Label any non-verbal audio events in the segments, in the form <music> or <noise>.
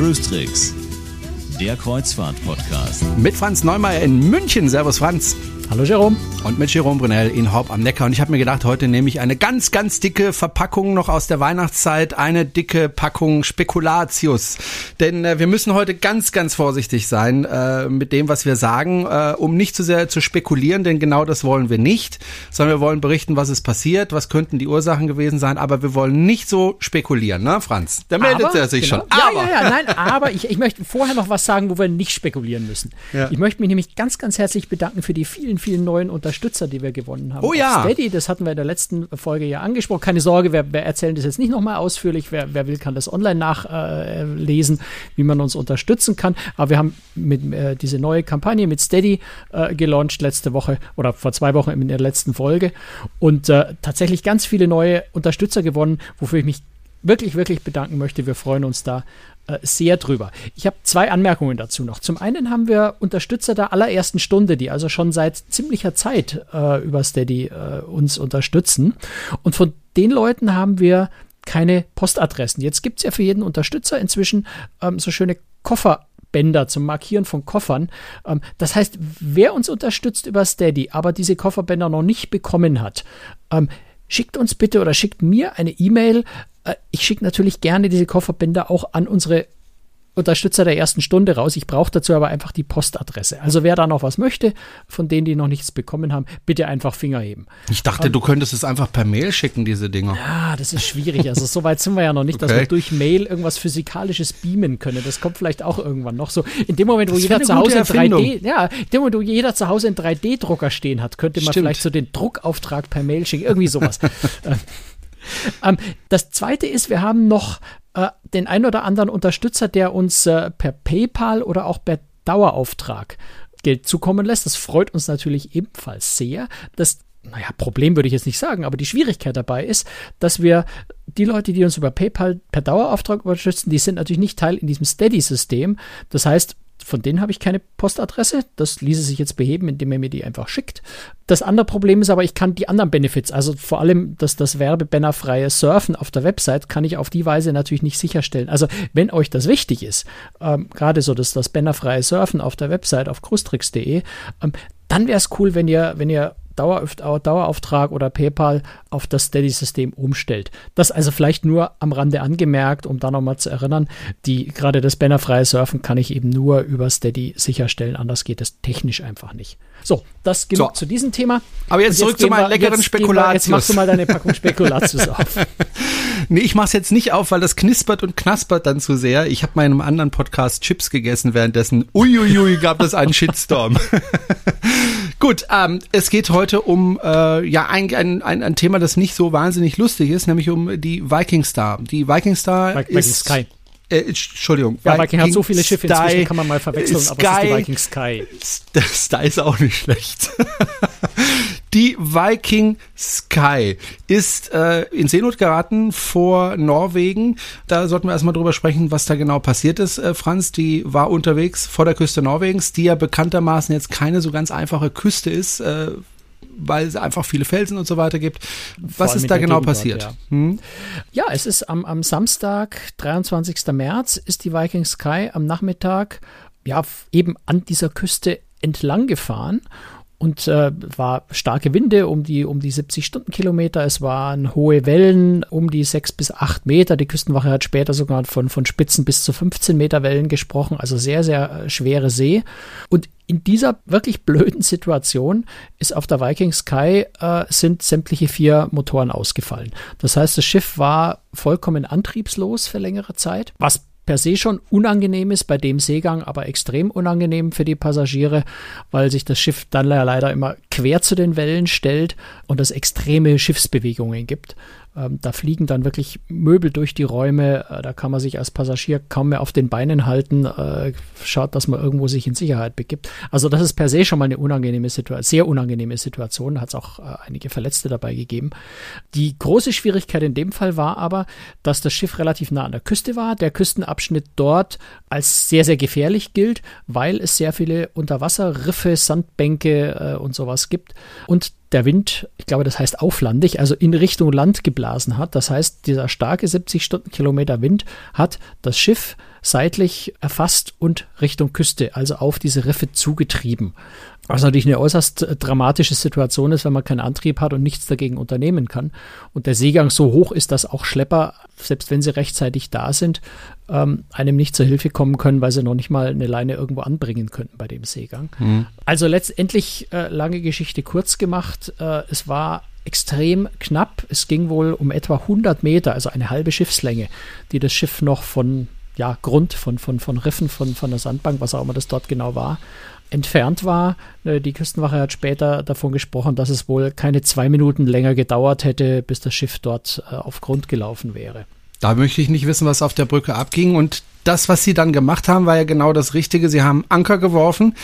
Cruise Tricks, der Kreuzfahrt-Podcast. Mit Franz Neumeier in München. Servus Franz. Hallo Jerome. Und mit Jerome Brunel in Haupt am Neckar. Und ich habe mir gedacht, heute nehme ich eine ganz, ganz dicke Verpackung noch aus der Weihnachtszeit. Eine dicke Packung Spekulatius. Denn äh, wir müssen heute ganz, ganz vorsichtig sein äh, mit dem, was wir sagen, äh, um nicht zu sehr zu spekulieren, denn genau das wollen wir nicht. Sondern wir wollen berichten, was ist passiert, was könnten die Ursachen gewesen sein. Aber wir wollen nicht so spekulieren, ne Franz? Da meldet aber, er sich genau. schon. Ja, aber. ja, ja, nein, aber ich, ich möchte vorher noch was sagen, wo wir nicht spekulieren müssen. Ja. Ich möchte mich nämlich ganz, ganz herzlich bedanken für die vielen, vielen neuen Unterstützer, die wir gewonnen haben. Oh ja. Steady, das hatten wir in der letzten Folge ja angesprochen. Keine Sorge, wir, wir erzählen das jetzt nicht nochmal ausführlich. Wer, wer will, kann das online nachlesen, äh, wie man uns unterstützen kann. Aber wir haben mit äh, diese neue Kampagne mit Steady äh, gelauncht letzte Woche oder vor zwei Wochen in der letzten Folge und äh, tatsächlich ganz viele neue Unterstützer gewonnen, wofür ich mich wirklich, wirklich bedanken möchte. Wir freuen uns da sehr drüber. Ich habe zwei Anmerkungen dazu noch. Zum einen haben wir Unterstützer der allerersten Stunde, die also schon seit ziemlicher Zeit äh, über Steady äh, uns unterstützen. Und von den Leuten haben wir keine Postadressen. Jetzt gibt es ja für jeden Unterstützer inzwischen ähm, so schöne Koffer. Bänder zum Markieren von Koffern. Ähm, das heißt, wer uns unterstützt über Steady, aber diese Kofferbänder noch nicht bekommen hat, ähm, schickt uns bitte oder schickt mir eine E-Mail. Äh, ich schicke natürlich gerne diese Kofferbänder auch an unsere Unterstützer der ersten Stunde raus. Ich brauche dazu aber einfach die Postadresse. Also wer da noch was möchte, von denen, die noch nichts bekommen haben, bitte einfach Finger heben. Ich dachte, du könntest es einfach per Mail schicken, diese Dinger. Ja, das ist schwierig. Also so weit sind wir ja noch nicht, dass Okay. wir durch Mail irgendwas Physikalisches beamen können. Das kommt vielleicht auch irgendwann noch so. In dem Moment, wo Das jeder zu Hause in 3D, Erfindung. ja, in dem Moment, wo jeder zu Hause einen 3D-Drucker stehen hat, könnte man Stimmt. vielleicht so den Druckauftrag per Mail schicken. Irgendwie sowas. <laughs> Äh, <laughs> ähm, das zweite ist, wir haben noch äh, den ein oder anderen Unterstützer, der uns äh, per PayPal oder auch per Dauerauftrag Geld zukommen lässt. Das freut uns natürlich ebenfalls sehr. Das naja, Problem würde ich jetzt nicht sagen, aber die Schwierigkeit dabei ist, dass wir die Leute, die uns über PayPal per Dauerauftrag unterstützen, die sind natürlich nicht Teil in diesem Steady-System. Das heißt, von denen habe ich keine Postadresse. Das ließe sich jetzt beheben, indem er mir die einfach schickt. Das andere Problem ist aber, ich kann die anderen Benefits, also vor allem das, das werbebannerfreie Surfen auf der Website, kann ich auf die Weise natürlich nicht sicherstellen. Also wenn euch das wichtig ist, ähm, gerade so das, das bannerfreie Surfen auf der Website auf cruistricks.de, ähm, dann wäre es cool, wenn ihr, wenn ihr Dauerauf Dauerauftrag oder PayPal auf das Steady-System umstellt. Das also vielleicht nur am Rande angemerkt, um da nochmal zu erinnern, die gerade das bannerfreie Surfen kann ich eben nur über Steady sicherstellen, anders geht es technisch einfach nicht. So, das genug So. zu diesem Thema. Aber jetzt Und zurück zu meinen leckeren jetzt wir- Spekulatius. Jetzt machst du mal deine Packung Spekulatius <laughs> auf. Nee, ich mach's jetzt nicht auf, weil das knispert und knaspert dann zu sehr. Ich habe mal in einem anderen Podcast Chips gegessen währenddessen. Uiuiui, gab es einen Shitstorm. <laughs> Gut, ähm, es geht heute um äh, ja ein, ein, ein, ein Thema, das nicht so wahnsinnig lustig ist, nämlich um die Viking Star. Die Viking Star Viking ist Sky. Äh, Entschuldigung. Ja, Viking hat so viele Schiffe Sky- inzwischen, kann man mal verwechseln, aber es ist die Viking Sky. Das <laughs> da ist auch nicht schlecht. <laughs> Die Viking Sky ist äh, in Seenot geraten vor Norwegen. Da sollten wir erstmal drüber sprechen, was da genau passiert ist, äh, Franz. Die war unterwegs vor der Küste Norwegens, die ja bekanntermaßen jetzt keine so ganz einfache Küste ist, äh, weil es einfach viele Felsen und so weiter gibt. Was ist da genau Gegend dort, passiert? ja. Hm? Ja, es ist am, am Samstag, 23. März, ist die Viking Sky am Nachmittag ja eben an dieser Küste entlang gefahren und äh, war starke Winde um die um die 70 Stundenkilometer. Es waren hohe Wellen um die 6 bis 8 Meter. Die Küstenwache hat später sogar von von Spitzen bis zu 15 Meter Wellen gesprochen. Also sehr sehr äh, schwere See. Und in dieser wirklich blöden Situation ist auf der Viking Sky äh, sind sämtliche vier Motoren ausgefallen. Das heißt, das Schiff war vollkommen antriebslos für längere Zeit, was per se schon unangenehm ist bei dem Seegang, aber extrem unangenehm für die Passagiere, weil sich das Schiff dann leider immer quer zu den Wellen stellt und es extreme Schiffsbewegungen gibt. Ähm, da fliegen dann wirklich Möbel durch die Räume. Äh, da kann man sich als Passagier kaum mehr auf den Beinen halten. Äh, schaut, dass man irgendwo sich in Sicherheit begibt. Also das ist per se schon mal eine unangenehme Situation, sehr unangenehme Situation. Hat es auch äh, einige Verletzte dabei gegeben. Die große Schwierigkeit in dem Fall war aber, dass das Schiff relativ nah an der Küste war. Der Küstenabschnitt dort als sehr, sehr gefährlich gilt, weil es sehr viele Unterwasserriffe, Sandbänke äh, und sowas gibt. Und der Wind, ich glaube, das heißt auflandig, also in Richtung Land geblasen hat. Das heißt, dieser starke 70 Stundenkilometer Wind hat das Schiff seitlich erfasst und Richtung Küste, also auf diese Riffe zugetrieben. Was natürlich eine äußerst dramatische Situation ist, wenn man keinen Antrieb hat und nichts dagegen unternehmen kann. Und der Seegang so hoch ist, dass auch Schlepper, selbst wenn sie rechtzeitig da sind, ähm, einem nicht zur Hilfe kommen können, weil sie noch nicht mal eine Leine irgendwo anbringen könnten bei dem Seegang. Mhm. Also letztendlich äh, lange Geschichte kurz gemacht. Äh, es war extrem knapp. Es ging wohl um etwa 100 Meter, also eine halbe Schiffslänge, die das Schiff noch von ja, Grund, von, von, von Riffen, von, von der Sandbank, was auch immer das dort genau war, entfernt war. Äh, die Küstenwache hat später davon gesprochen, dass es wohl keine zwei Minuten länger gedauert hätte, bis das Schiff dort äh, auf Grund gelaufen wäre. Da möchte ich nicht wissen, was auf der Brücke abging. Und das, was Sie dann gemacht haben, war ja genau das Richtige. Sie haben Anker geworfen.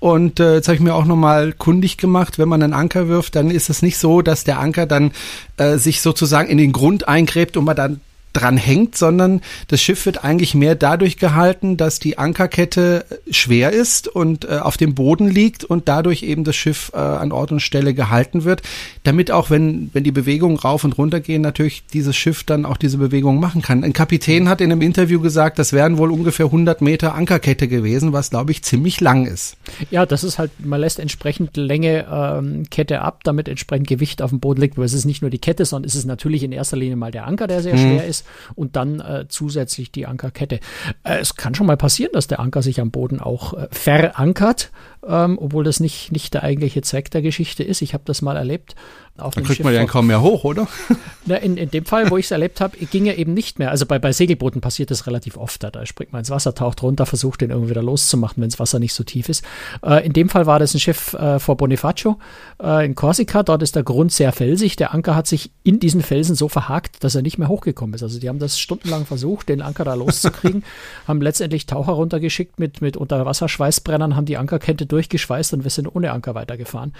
Und äh, jetzt habe ich mir auch nochmal kundig gemacht, wenn man einen Anker wirft, dann ist es nicht so, dass der Anker dann äh, sich sozusagen in den Grund eingräbt und man dann dran hängt, sondern das Schiff wird eigentlich mehr dadurch gehalten, dass die Ankerkette schwer ist und äh, auf dem Boden liegt und dadurch eben das Schiff äh, an Ort und Stelle gehalten wird, damit auch wenn wenn die Bewegungen rauf und runter gehen, natürlich dieses Schiff dann auch diese Bewegung machen kann. Ein Kapitän hat in einem Interview gesagt, das wären wohl ungefähr 100 Meter Ankerkette gewesen, was glaube ich ziemlich lang ist. Ja, das ist halt, man lässt entsprechend Länge ähm, Kette ab, damit entsprechend Gewicht auf dem Boden liegt, weil es ist nicht nur die Kette, sondern es ist natürlich in erster Linie mal der Anker, der sehr mhm. schwer ist und dann äh, zusätzlich die Ankerkette. Äh, es kann schon mal passieren, dass der Anker sich am Boden auch äh, verankert, ähm, obwohl das nicht, nicht der eigentliche Zweck der Geschichte ist. Ich habe das mal erlebt auf Dann kriegt man ja kaum mehr hoch, oder? <laughs> Na, in, in dem Fall, wo ich es erlebt habe, ging er eben nicht mehr. Also bei, bei Segelbooten passiert das relativ oft. Da, da springt man ins Wasser, taucht runter, versucht den irgendwie wieder loszumachen, wenn das Wasser nicht so tief ist. Äh, in dem Fall war das ein Schiff äh, vor Bonifacio äh, in Korsika. Dort ist der Grund sehr felsig. Der Anker hat sich in diesen Felsen so verhakt, dass er nicht mehr hochgekommen ist. Also die haben das stundenlang versucht, den Anker da loszukriegen, <laughs> haben letztendlich Taucher runtergeschickt mit, mit Unterwasserschweißbrennern, haben die Ankerkette durchgeschweißt und wir sind ohne Anker weitergefahren,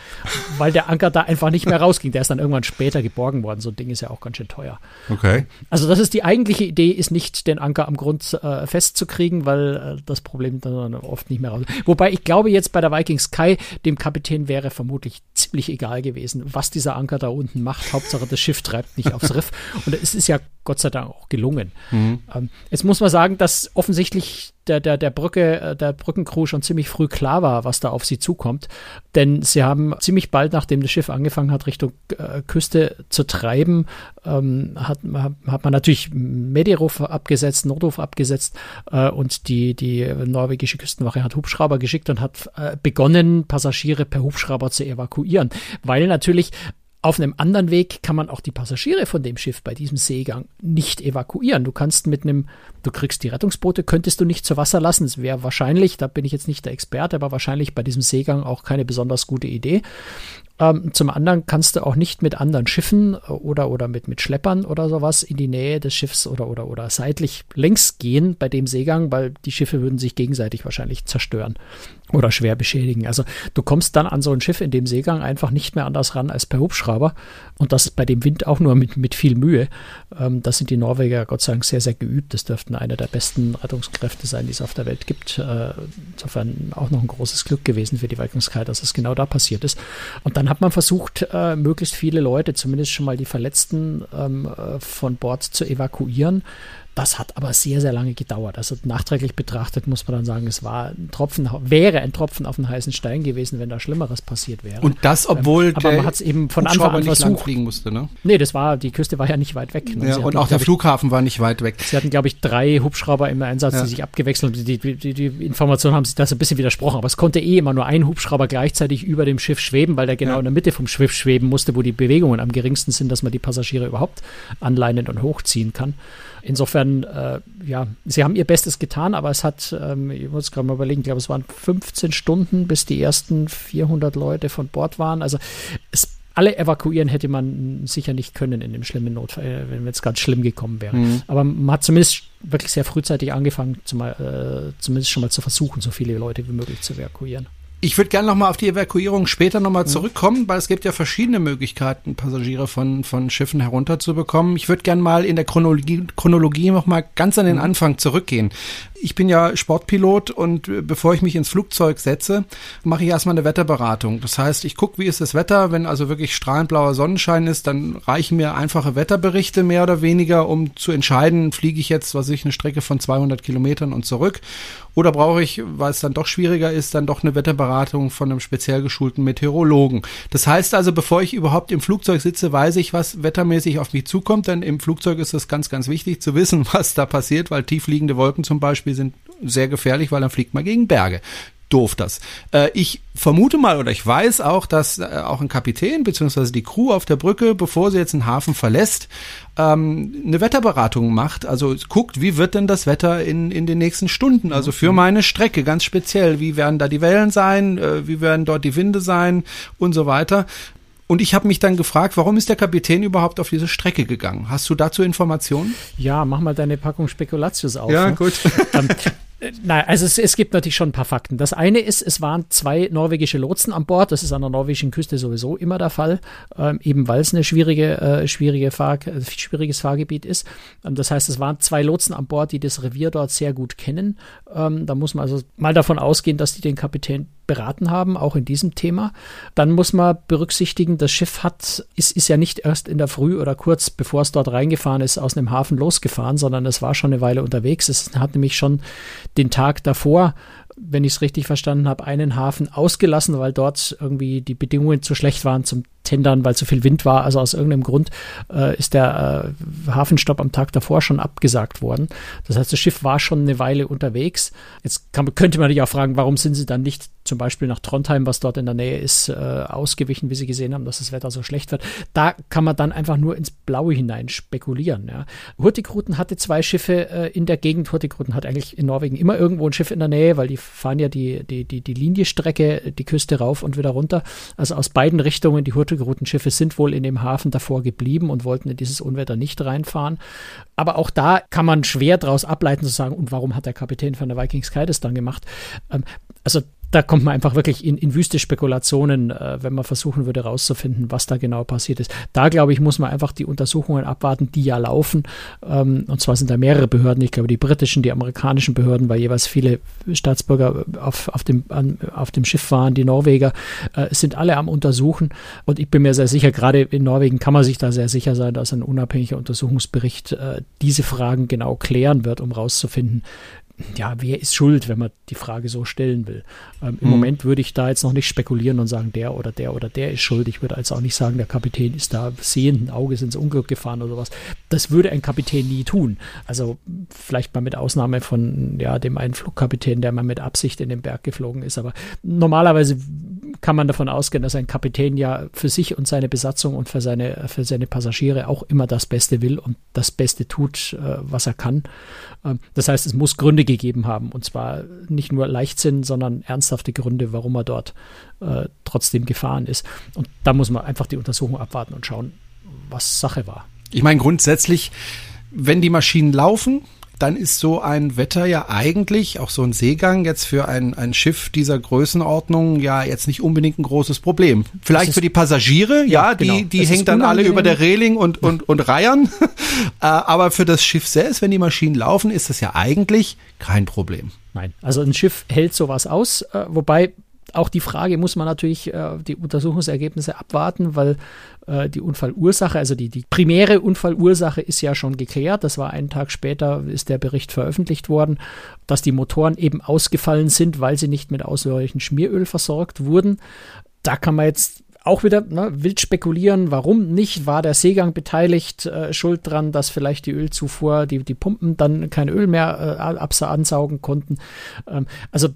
weil der Anker da einfach nicht mehr rausging. Der ist dann irgendwann später geborgen worden. So ein Ding ist ja auch ganz schön teuer. Okay. Also das ist die eigentliche Idee, ist nicht den Anker am Grund äh, festzukriegen, weil äh, das Problem dann oft nicht mehr raus. Wobei ich glaube jetzt bei der Viking Sky, dem Kapitän wäre vermutlich ziemlich egal gewesen, was dieser Anker da unten macht. Hauptsache das Schiff treibt nicht aufs Riff. Und es ist ja Gott sei Dank auch gelungen. Mhm. Ähm, jetzt muss man sagen, dass offensichtlich der, der, der Brücke, äh, der Brückencrew schon ziemlich früh klar war, was da auf sie zukommt. Denn sie haben ziemlich bald, nachdem das Schiff angefangen hat, Richtung äh, Küste zu treiben, ähm, hat, hat man natürlich Mediruf abgesetzt, Nordruf abgesetzt äh, und die, die norwegische Küstenwache hat Hubschrauber geschickt und hat äh, begonnen, Passagiere per Hubschrauber zu evakuieren. Weil natürlich auf einem anderen Weg kann man auch die Passagiere von dem Schiff bei diesem Seegang nicht evakuieren. Du kannst mit einem, du kriegst die Rettungsboote, könntest du nicht zu Wasser lassen. Es wäre wahrscheinlich, da bin ich jetzt nicht der Experte, aber wahrscheinlich bei diesem Seegang auch keine besonders gute Idee. Ähm, zum anderen kannst du auch nicht mit anderen Schiffen oder, oder mit, mit Schleppern oder sowas in die Nähe des Schiffs oder, oder, oder seitlich längs gehen bei dem Seegang, weil die Schiffe würden sich gegenseitig wahrscheinlich zerstören oder schwer beschädigen. Also du kommst dann an so ein Schiff in dem Seegang einfach nicht mehr anders ran als per Hubschrauber und das bei dem Wind auch nur mit, mit viel Mühe. Ähm, das sind die Norweger Gott sei Dank sehr, sehr geübt. Das dürften eine der besten Rettungskräfte sein, die es auf der Welt gibt. Äh, insofern auch noch ein großes Glück gewesen für die Wirkungskeit, dass es genau da passiert ist. Und dann hat man versucht, äh, möglichst viele Leute, zumindest schon mal die Verletzten, ähm, äh, von Bord zu evakuieren. Das hat aber sehr, sehr lange gedauert. Also nachträglich betrachtet muss man dann sagen, es war ein Tropfen, wäre ein Tropfen auf den heißen Stein gewesen, wenn da Schlimmeres passiert wäre. Und das, obwohl ähm, aber man hat es eben von Anfang an versucht. fliegen musste, ne? Nee, das war, die Küste war ja nicht weit weg. Ne? Ja, und auch der Flughafen war nicht weit weg. Sie hatten, glaube ich, drei Hubschrauber im Einsatz, ja. die sich abgewechselt haben. Die, die, die, Informationen haben sich das ein bisschen widersprochen, aber es konnte eh immer nur ein Hubschrauber gleichzeitig über dem Schiff schweben, weil der genau ja. in der Mitte vom Schiff schweben musste, wo die Bewegungen am geringsten sind, dass man die Passagiere überhaupt anleinen und hochziehen kann. Insofern, äh, ja, sie haben ihr Bestes getan, aber es hat, ähm, ich muss gerade mal überlegen, ich glaube, es waren 15 Stunden, bis die ersten 400 Leute von Bord waren. Also es alle evakuieren hätte man sicher nicht können in dem schlimmen Notfall, äh, wenn es ganz schlimm gekommen wäre. Mhm. Aber man hat zumindest wirklich sehr frühzeitig angefangen, zumal, äh, zumindest schon mal zu versuchen, so viele Leute wie möglich zu evakuieren. Ich würde gerne nochmal auf die Evakuierung später nochmal zurückkommen, weil es gibt ja verschiedene Möglichkeiten, Passagiere von, von Schiffen herunterzubekommen. Ich würde gerne mal in der Chronologie, Chronologie nochmal ganz an den mhm. Anfang zurückgehen. Ich bin ja Sportpilot und äh, bevor ich mich ins Flugzeug setze, mache ich erstmal eine Wetterberatung. Das heißt, ich gucke, wie ist das Wetter. Wenn also wirklich strahlend blauer Sonnenschein ist, dann reichen mir einfache Wetterberichte mehr oder weniger, um zu entscheiden, fliege ich jetzt, was ich, eine Strecke von 200 Kilometern und zurück oder brauche ich, weil es dann doch schwieriger ist, dann doch eine Wetterberatung von einem speziell geschulten Meteorologen. Das heißt also, bevor ich überhaupt im Flugzeug sitze, weiß ich, was wettermäßig auf mich zukommt, denn im Flugzeug ist es ganz, ganz wichtig zu wissen, <laughs> was da passiert, weil tiefliegende Wolken zum Beispiel sind sehr gefährlich, weil dann fliegt man gegen Berge doof das. Äh, ich vermute mal oder ich weiß auch, dass äh, auch ein Kapitän beziehungsweise die Crew auf der Brücke, bevor sie jetzt den Hafen verlässt, ähm, eine Wetterberatung macht. Also guckt, wie wird denn das Wetter in, in den nächsten Stunden? Also für meine Strecke ganz speziell. Wie werden da die Wellen sein? Äh, wie werden dort die Winde sein? Und so weiter. Und ich habe mich dann gefragt, warum ist der Kapitän überhaupt auf diese Strecke gegangen? Hast du dazu Informationen? Ja, mach mal deine Packung Spekulatius auf. Ja, ne? gut. Ähm, Nein, also es, es gibt natürlich schon ein paar Fakten. Das eine ist, es waren zwei norwegische Lotsen an Bord. Das ist an der norwegischen Küste sowieso immer der Fall, ähm, eben weil es eine schwierige, äh, schwierige Fahr äh, schwieriges Fahrgebiet ist. Ähm, das heißt, es waren zwei Lotsen an Bord, die das Revier dort sehr gut kennen. Ähm, da muss man also mal davon ausgehen, dass die den Kapitän beraten haben, auch in diesem Thema. Dann muss man berücksichtigen, das Schiff hat, ist, ist ja nicht erst in der Früh oder kurz bevor es dort reingefahren ist, aus einem Hafen losgefahren, sondern es war schon eine Weile unterwegs. Es hat nämlich schon den Tag davor, wenn ich es richtig verstanden habe, einen Hafen ausgelassen, weil dort irgendwie die Bedingungen zu schlecht waren zum Tendern, weil zu viel Wind war. Also aus irgendeinem Grund äh, ist der äh, Hafenstopp am Tag davor schon abgesagt worden. Das heißt, das Schiff war schon eine Weile unterwegs. Jetzt kann, könnte man sich auch fragen, warum sind sie dann nicht zum Beispiel nach Trondheim, was dort in der Nähe ist, äh, ausgewichen, wie sie gesehen haben, dass das Wetter so schlecht wird. Da kann man dann einfach nur ins Blaue hinein spekulieren. Ja. Hurtigruten hatte zwei Schiffe äh, in der Gegend. Hurtigruten hat eigentlich in Norwegen immer irgendwo ein Schiff in der Nähe, weil die fahren ja die, die, die, die Linienstrecke, die Küste rauf und wieder runter. Also aus beiden Richtungen die Hurtigruten Schiffe sind wohl in dem Hafen davor geblieben und wollten in dieses Unwetter nicht reinfahren. Aber auch da kann man schwer daraus ableiten zu sagen, und warum hat der Kapitän von der Vikings Sky das dann gemacht? Ähm, also da kommt man einfach wirklich in, in wüste Spekulationen, äh, wenn man versuchen würde rauszufinden, was da genau passiert ist. Da glaube ich, muss man einfach die Untersuchungen abwarten, die ja laufen. Ähm, und zwar sind da mehrere Behörden, ich glaube die britischen, die amerikanischen Behörden, weil jeweils viele Staatsbürger auf, auf, dem, an, auf dem Schiff waren, die Norweger, äh, sind alle am Untersuchen. Und ich bin mir sehr sicher, gerade in Norwegen kann man sich da sehr sicher sein, dass ein unabhängiger Untersuchungsbericht äh, diese Fragen genau klären wird, um rauszufinden, ja, wer ist schuld, wenn man die Frage so stellen will. Ähm, Im hm. Moment würde ich da jetzt noch nicht spekulieren und sagen, der oder der oder der ist schuld. Ich würde also auch nicht sagen, der Kapitän ist da sehenden Auges ins Unglück gefahren oder was. Das würde ein Kapitän nie tun. Also vielleicht mal mit Ausnahme von ja, dem einen Flugkapitän, der mal mit Absicht in den Berg geflogen ist. Aber normalerweise kann man davon ausgehen, dass ein Kapitän ja für sich und seine Besatzung und für seine, für seine Passagiere auch immer das Beste will und das Beste tut, äh, was er kann. Ähm, das heißt, es muss Gründe gegeben haben. Und zwar nicht nur Leichtsinn, sondern ernsthafte Gründe, warum er dort äh, trotzdem gefahren ist. Und da muss man einfach die Untersuchung abwarten und schauen, was Sache war. Ich meine, grundsätzlich, wenn die Maschinen laufen, dann ist so ein Wetter ja eigentlich, auch so ein Seegang jetzt für ein, ein Schiff dieser Größenordnung ja jetzt nicht unbedingt ein großes Problem. Vielleicht für die Passagiere, ja, ja genau. die, die hängen dann alle über der Reling und, und, und reiern. <laughs> Äh, aber für das Schiff selbst, wenn die Maschinen laufen, ist das ja eigentlich kein Problem. Nein, also ein Schiff hält sowas aus, äh, wobei auch die Frage muss man natürlich äh, die Untersuchungsergebnisse abwarten, weil äh, die Unfallursache, also die, die primäre Unfallursache ist ja schon geklärt. Das war einen Tag später, ist der Bericht veröffentlicht worden, dass die Motoren eben ausgefallen sind, weil sie nicht mit ausreichend Schmieröl versorgt wurden. Da kann man jetzt auch wieder ne, wild spekulieren, warum nicht, war der Seegang beteiligt, äh, schuld dran, dass vielleicht die Ölzufuhr, die, die Pumpen dann kein Öl mehr äh, ansaugen konnten. Ähm, also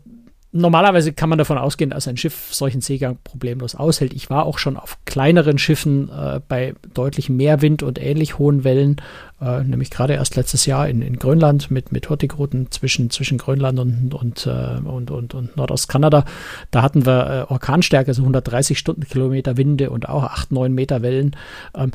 normalerweise kann man davon ausgehen, dass ein Schiff solchen Seegang problemlos aushält. Ich war auch schon auf kleineren Schiffen äh, bei deutlich mehr Wind und ähnlich hohen Wellen, äh, nämlich gerade erst letztes Jahr in, in Grönland mit, mit Hurtigruten zwischen, zwischen Grönland und, und, äh, und, und, und Nordostkanada. Da hatten wir äh, Orkanstärke, so 130 Stundenkilometer Winde und auch 8, 9 Meter Wellen. Ähm,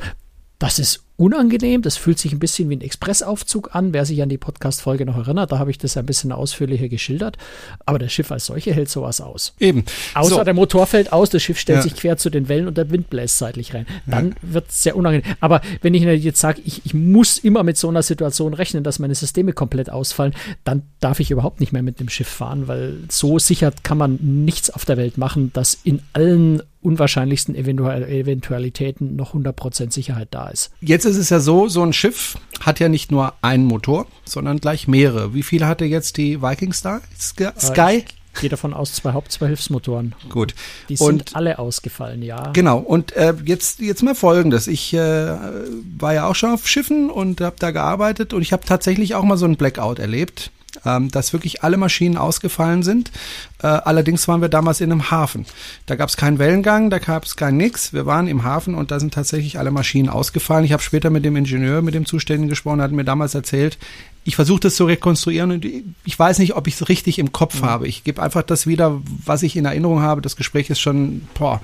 das ist unangenehm. Das fühlt sich ein bisschen wie ein Expressaufzug an. Wer sich an die Podcast-Folge noch erinnert, da habe ich das ein bisschen ausführlicher geschildert. Aber das Schiff als solche hält sowas aus. Eben. Außer So. der Motor fällt aus, das Schiff stellt Ja. sich quer zu den Wellen und der Wind bläst seitlich rein. Dann wird es sehr unangenehm. Aber wenn ich jetzt sage, ich, ich muss immer mit so einer Situation rechnen, dass meine Systeme komplett ausfallen, dann darf ich überhaupt nicht mehr mit dem Schiff fahren, weil so sicher kann man nichts auf der Welt machen, dass in allen unwahrscheinlichsten Eventu Eventualitäten noch 100% Sicherheit da ist. Jetzt ist es ja so, so ein Schiff hat ja nicht nur einen Motor, sondern gleich mehrere. Wie viele hatte jetzt die Viking Star? Sky? Sky? Ich gehe davon aus, zwei Haupt-, zwei Hilfsmotoren. Gut. Die Und sind alle ausgefallen, ja. Genau, und äh, jetzt, jetzt mal Folgendes. Ich äh, war ja auch schon auf Schiffen und habe da gearbeitet und ich habe tatsächlich auch mal so ein Blackout erlebt, ähm, dass wirklich alle Maschinen ausgefallen sind. Äh, allerdings waren wir damals in einem Hafen. Da gab es keinen Wellengang, da gab es kein nix. Wir waren im Hafen und da sind tatsächlich alle Maschinen ausgefallen. Ich habe später mit dem Ingenieur, mit dem Zuständigen gesprochen, hat mir damals erzählt, ich versuche das zu rekonstruieren und ich weiß nicht, ob ich es richtig im Kopf habe. Ich gebe einfach das wieder, was ich in Erinnerung habe. Das Gespräch ist schon boah,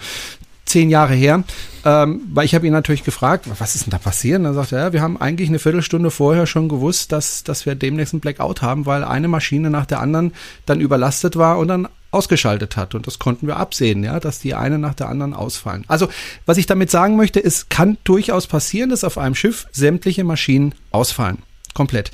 zehn Jahre her, ähm, weil ich habe ihn natürlich gefragt, was ist denn da passiert? Und dann sagt er, ja, wir haben eigentlich eine Viertelstunde vorher schon gewusst, dass, dass wir demnächst einen Blackout haben, weil eine Maschine nach der anderen dann überlastet war und dann ausgeschaltet hat. Und das konnten wir absehen, ja, dass die eine nach der anderen ausfallen. Also, was ich damit sagen möchte, es kann durchaus passieren, dass auf einem Schiff sämtliche Maschinen ausfallen. Komplett.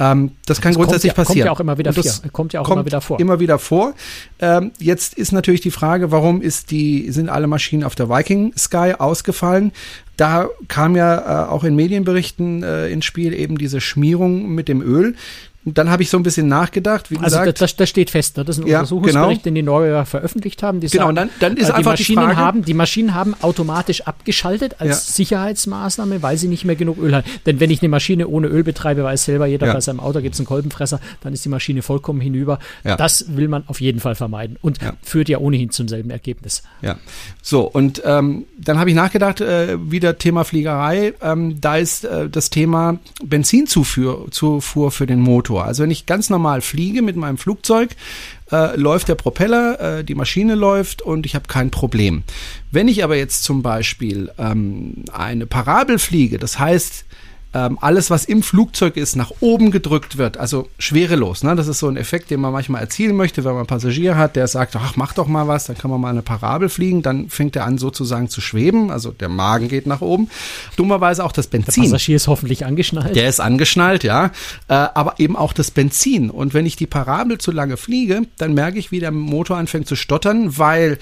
Ähm, das kann Das kommt grundsätzlich ja- kommt passieren. ja auch immer wieder vor. Kommt ja auch immer wieder vor. Immer wieder vor. Ähm, jetzt ist natürlich die Frage, warum ist die, sind alle Maschinen auf der Viking Sky ausgefallen? Da kam ja äh, auch in Medienberichten äh, ins Spiel eben diese Schmierung mit dem Öl. Und dann habe ich so ein bisschen nachgedacht, wie Also gesagt. das, das, das steht fest. Ne? Das ist ein Ja, Untersuchungsbericht, den die Norweger veröffentlicht haben. Die Genau, sagen, dann- dann ist äh, die einfach die Maschinen Frage- haben, die Maschinen haben automatisch abgeschaltet als Ja. Sicherheitsmaßnahme, weil sie nicht mehr genug Öl haben. Denn wenn ich eine Maschine ohne Öl betreibe, weiß selber jeder, Ja. bei seinem Auto gibt es einen Kolbenfresser, dann ist die Maschine vollkommen hinüber. Ja. Das will man auf jeden Fall vermeiden und führt ja ohnehin zum selben Ergebnis. Ja, so und ähm, dann habe ich nachgedacht, äh, wieder Thema Fliegerei. Ähm, da ist äh, das Thema Benzinzufuhr Zufuhr für den Motor. Also wenn ich ganz normal fliege mit meinem Flugzeug, äh, läuft der Propeller, äh, die Maschine läuft und ich habe kein Problem. Wenn ich aber jetzt zum Beispiel ähm, eine Parabel fliege, das heißt ähm, alles, was im Flugzeug ist, nach oben gedrückt wird, also schwerelos. Ne? Das ist so ein Effekt, den man manchmal erzielen möchte, wenn man einen Passagier hat, der sagt, ach, mach doch mal was, dann kann man mal eine Parabel fliegen, dann fängt er an sozusagen zu schweben, also der Magen geht nach oben. Dummerweise auch das Der Benzin. Passagier ist hoffentlich angeschnallt. Der ist angeschnallt, ja. Äh, aber eben auch das Benzin. Und wenn ich die Parabel zu lange fliege, dann merke ich, wie der Motor anfängt zu stottern, weil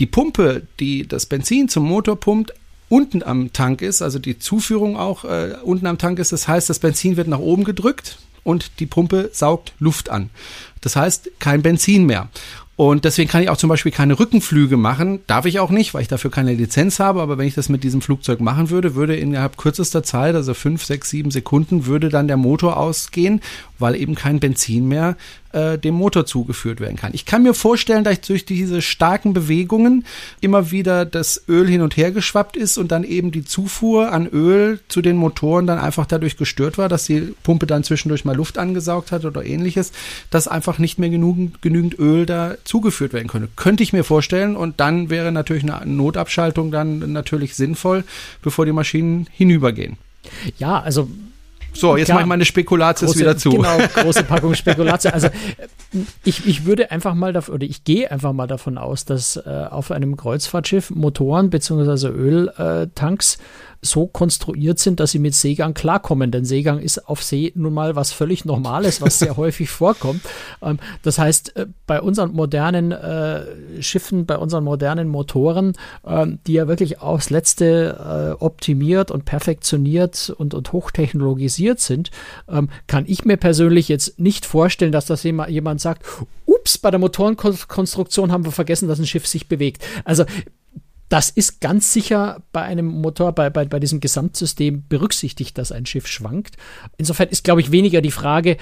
die Pumpe, die das Benzin zum Motor pumpt, unten am Tank ist, also die Zuführung auch äh, unten am Tank ist. Das heißt, das Benzin wird nach oben gedrückt und die Pumpe saugt Luft an. Das heißt, kein Benzin mehr. Und deswegen kann ich auch zum Beispiel keine Rückenflüge machen. Darf ich auch nicht, weil ich dafür keine Lizenz habe. Aber wenn ich das mit diesem Flugzeug machen würde, würde innerhalb kürzester Zeit, also fünf, sechs, sieben Sekunden, würde dann der Motor ausgehen, weil eben kein Benzin mehr äh, dem Motor zugeführt werden kann. Ich kann mir vorstellen, dass durch diese starken Bewegungen immer wieder das Öl hin und her geschwappt ist und dann eben die Zufuhr an Öl zu den Motoren dann einfach dadurch gestört war, dass die Pumpe dann zwischendurch mal Luft angesaugt hat oder ähnliches, dass einfach nicht mehr genügend, genügend Öl da zugeführt werden könnte. Könnte ich mir vorstellen und dann wäre natürlich eine Notabschaltung dann natürlich sinnvoll, bevor die Maschinen hinübergehen. Ja, also So, jetzt mache ich meine Spekulatius wieder zu. Genau, <laughs> große Packung Spekulation. Also äh, ich, ich würde einfach mal davon, oder ich gehe einfach mal davon aus, dass äh, auf einem Kreuzfahrtschiff Motoren bzw. Öltanks so konstruiert sind, dass sie mit Seegang klarkommen. Denn Seegang ist auf See nun mal was völlig Normales, was sehr <laughs> häufig vorkommt. Ähm, das heißt, äh, bei unseren modernen äh, Schiffen, bei unseren modernen Motoren, ähm, die ja wirklich aufs Letzte äh, optimiert und perfektioniert und, und hochtechnologisiert sind, ähm, kann ich mir persönlich jetzt nicht vorstellen, dass das jemand, jemand sagt, ups, bei der Motorenkonstruktion haben wir vergessen, dass ein Schiff sich bewegt. Also das ist ganz sicher bei einem Motor, bei, bei, bei diesem Gesamtsystem berücksichtigt, dass ein Schiff schwankt. Insofern ist, glaube ich, weniger die Frage,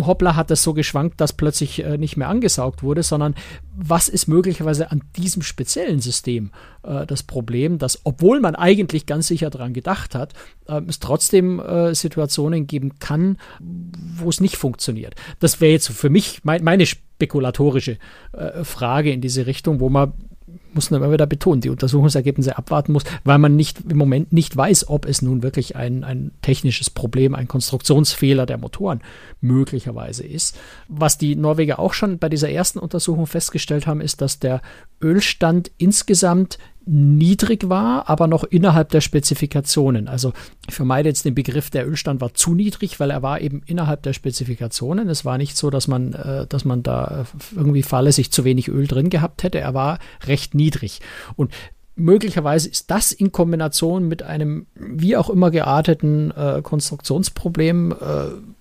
hoppla, hat das so geschwankt, dass plötzlich äh, nicht mehr angesaugt wurde, sondern was ist möglicherweise an diesem speziellen System äh, das Problem, dass, obwohl man eigentlich ganz sicher daran gedacht hat, äh, es trotzdem äh, Situationen geben kann, wo es nicht funktioniert. Das wäre jetzt für mich mein, meine spekulatorische äh, Frage in diese Richtung, wo man muss man immer wieder betonen, die Untersuchungsergebnisse abwarten muss, weil man nicht im Moment nicht weiß, ob es nun wirklich ein, ein technisches Problem, ein Konstruktionsfehler der Motoren möglicherweise ist. Was die Norweger auch schon bei dieser ersten Untersuchung festgestellt haben, ist, dass der Ölstand insgesamt niedrig war, aber noch innerhalb der Spezifikationen. Also ich vermeide jetzt den Begriff, der Ölstand war zu niedrig, weil er war eben innerhalb der Spezifikationen. Es war nicht so, dass man, äh, dass man da irgendwie fahrlässig zu wenig Öl drin gehabt hätte. Er war recht niedrig. Und möglicherweise ist das in Kombination mit einem wie auch immer gearteten äh, Konstruktionsproblem, äh,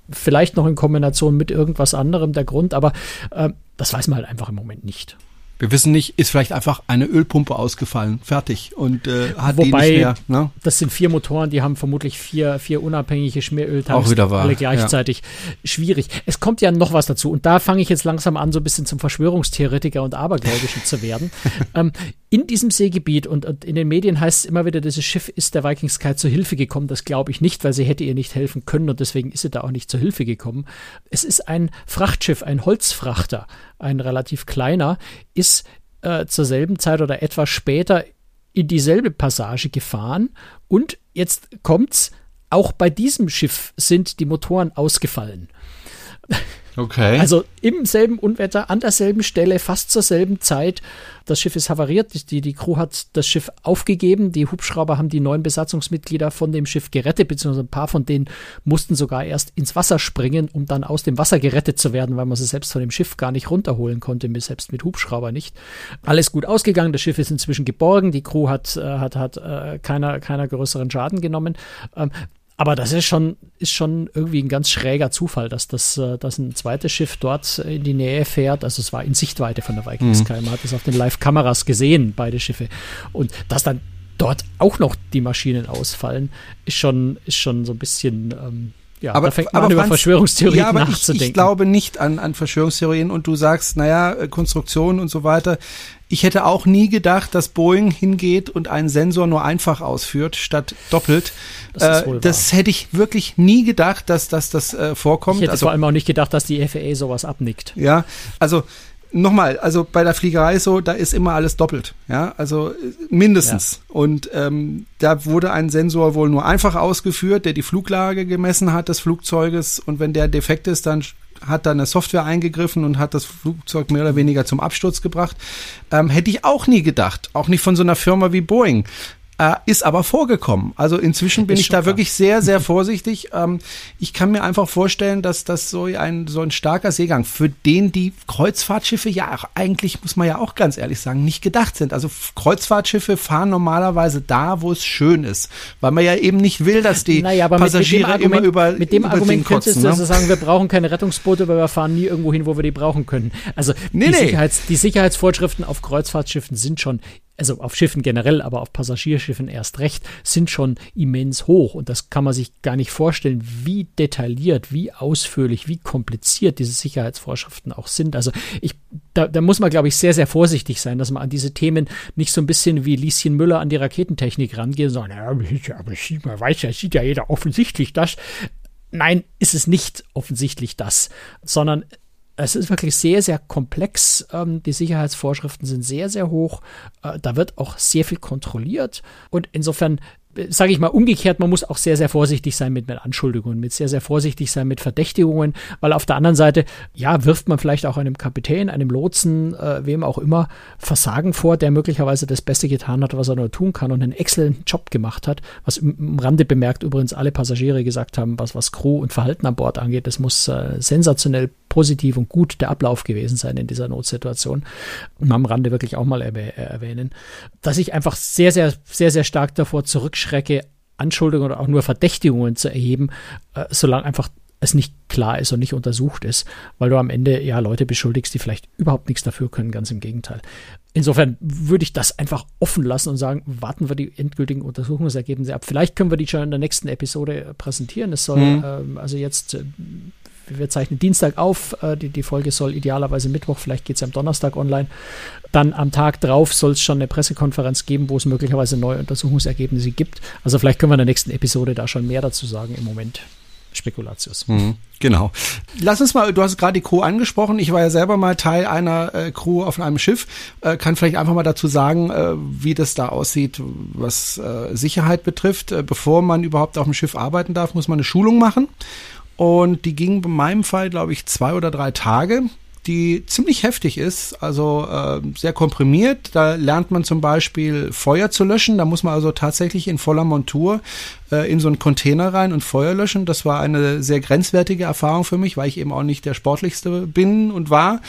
vielleicht noch in Kombination mit irgendwas anderem der Grund, aber äh, das weiß man halt einfach im Moment nicht. Wir wissen nicht, ist vielleicht einfach eine Ölpumpe ausgefallen, fertig und äh, hat Wobei, die nicht mehr. Ne? Das sind vier Motoren, die haben vermutlich vier, vier unabhängige Schmieröltanks. Auch wieder wahr. Alle gleichzeitig. Ja. Schwierig. Es kommt ja noch was dazu und da fange ich jetzt langsam an, so ein bisschen zum Verschwörungstheoretiker und Abergläubischen zu werden. <laughs> Ähm, in diesem Seegebiet und, und, in den Medien heißt es immer wieder, dieses Schiff ist der Viking Sky zur Hilfe gekommen. Das glaube ich nicht, weil sie hätte ihr nicht helfen können und deswegen ist sie da auch nicht zur Hilfe gekommen. Es ist ein Frachtschiff, ein Holzfrachter, ein relativ kleiner, ist äh, zur selben Zeit oder etwas später in dieselbe Passage gefahren und jetzt kommt's, auch bei diesem Schiff sind die Motoren ausgefallen. Okay. Also im selben Unwetter, an derselben Stelle, fast zur selben Zeit. Das Schiff ist havariert. Die, die Crew hat das Schiff aufgegeben. Die Hubschrauber haben die neuen Besatzungsmitglieder von dem Schiff gerettet, beziehungsweise ein paar von denen mussten sogar erst ins Wasser springen, um dann aus dem Wasser gerettet zu werden, weil man sie selbst von dem Schiff gar nicht runterholen konnte, selbst mit Hubschrauber nicht. Alles gut ausgegangen. Das Schiff ist inzwischen geborgen. Die Crew hat, äh, hat, hat äh, keiner, keiner größeren Schaden genommen. Ähm, aber das ist schon, ist schon irgendwie ein ganz schräger Zufall, dass das, äh, dass ein zweites Schiff dort in die Nähe fährt. Also es war in Sichtweite von der Viking Sky. Mhm. Man hat es auf den Live-Kameras gesehen, beide Schiffe. Und dass dann dort auch noch die Maschinen ausfallen, ist schon, ist schon so ein bisschen, ähm, ja, aber, da fängt man aber über Verschwörungstheorien ja, aber nachzudenken. Ich, ich glaube nicht an, an Verschwörungstheorien und du sagst, naja, äh, Konstruktion und so weiter. Ich hätte auch nie gedacht, dass Boeing hingeht und einen Sensor nur einfach ausführt, statt doppelt. Das, äh, das hätte ich wirklich nie gedacht, dass, dass das äh, vorkommt. Ich hätte also, vor allem auch nicht gedacht, dass die FAA sowas abnickt. Ja, also nochmal, also bei der Fliegerei so, da ist immer alles doppelt, ja, also mindestens. Ja. Und ähm, da wurde ein Sensor wohl nur einfach ausgeführt, der die Fluglage gemessen hat des Flugzeuges und wenn der defekt ist, dann hat da eine Software eingegriffen und hat das Flugzeug mehr oder weniger zum Absturz gebracht. Ähm, hätte ich auch nie gedacht, auch nicht von so einer Firma wie Boeing. Äh, ist aber vorgekommen. Also inzwischen <laughs> bin ich da klar. wirklich sehr, sehr <laughs> vorsichtig. Ähm, ich kann mir einfach vorstellen, dass das so ein, so ein starker Seegang, für den die Kreuzfahrtschiffe ja auch eigentlich, muss man ja auch ganz ehrlich sagen, nicht gedacht sind. Also Kreuzfahrtschiffe fahren normalerweise da, wo es schön ist. Weil man ja eben nicht will, dass die naja, Passagiere mit, mit Argument, immer über Mit dem über Argument könntest du ne? sagen, wir brauchen keine Rettungsboote, weil wir fahren nie irgendwo hin, wo wir die brauchen können. Also nee, die, nee. Sicherheits, die Sicherheitsvorschriften auf Kreuzfahrtschiffen sind schon also auf Schiffen generell, aber auf Passagierschiffen erst recht, sind schon immens hoch. Und das kann man sich gar nicht vorstellen, wie detailliert, wie ausführlich, wie kompliziert diese Sicherheitsvorschriften auch sind. Also ich, da, da muss man, glaube ich, sehr, sehr vorsichtig sein, dass man an diese Themen nicht so ein bisschen wie Lieschen Müller an die Raketentechnik rangeht und ja, aber man weiß ja, sieht ja jeder offensichtlich das. Nein, ist es nicht offensichtlich das, sondern es ist wirklich sehr, sehr komplex. Ähm, die Sicherheitsvorschriften sind sehr, sehr hoch. Äh, da wird auch sehr viel kontrolliert. Und insofern sage ich mal umgekehrt, man muss auch sehr, sehr vorsichtig sein mit, mit Anschuldigungen, mit sehr, sehr vorsichtig sein mit Verdächtigungen, weil auf der anderen Seite, ja, wirft man vielleicht auch einem Kapitän, einem Lotsen, äh, wem auch immer, Versagen vor, der möglicherweise das Beste getan hat, was er nur tun kann und einen exzellenten Job gemacht hat, was im, im Rande bemerkt übrigens alle Passagiere gesagt haben, was, was Crew und Verhalten an Bord angeht, das muss äh, sensationell positiv und gut der Ablauf gewesen sein in dieser Notsituation. Und am Rande wirklich auch mal erwähnen, dass ich einfach sehr, sehr, sehr, sehr stark davor zurückschrecke, Anschuldigungen oder auch nur Verdächtigungen zu erheben, äh, solange einfach es nicht klar ist und nicht untersucht ist, weil du am Ende ja Leute beschuldigst, die vielleicht überhaupt nichts dafür können, ganz im Gegenteil. Insofern würde ich das einfach offen lassen und sagen, warten wir die endgültigen Untersuchungsergebnisse ab. Vielleicht können wir die schon in der nächsten Episode präsentieren. Es soll mhm. ähm, also jetzt, äh, wir zeichnen Dienstag auf, äh, die, die Folge soll idealerweise Mittwoch, vielleicht geht es am Donnerstag online. Dann am Tag drauf soll es schon eine Pressekonferenz geben, wo es möglicherweise neue Untersuchungsergebnisse gibt. Also vielleicht können wir in der nächsten Episode da schon mehr dazu sagen im Moment. Spekulatius. Mhm, genau. Lass uns mal, du hast gerade die Crew angesprochen. Ich war ja selber mal Teil einer äh, Crew auf einem Schiff. Äh, kann vielleicht einfach mal dazu sagen, äh, wie das da aussieht, was äh, Sicherheit betrifft. Äh, bevor man überhaupt auf dem Schiff arbeiten darf, muss man eine Schulung machen. Und die ging in meinem Fall, glaube ich, zwei oder drei Tage die ziemlich heftig ist, also äh, sehr komprimiert. Da lernt man zum Beispiel Feuer zu löschen. Da muss man also tatsächlich in voller Montur äh, in so einen Container rein und Feuer löschen. Das war eine sehr grenzwertige Erfahrung für mich, weil ich eben auch nicht der sportlichste bin und war.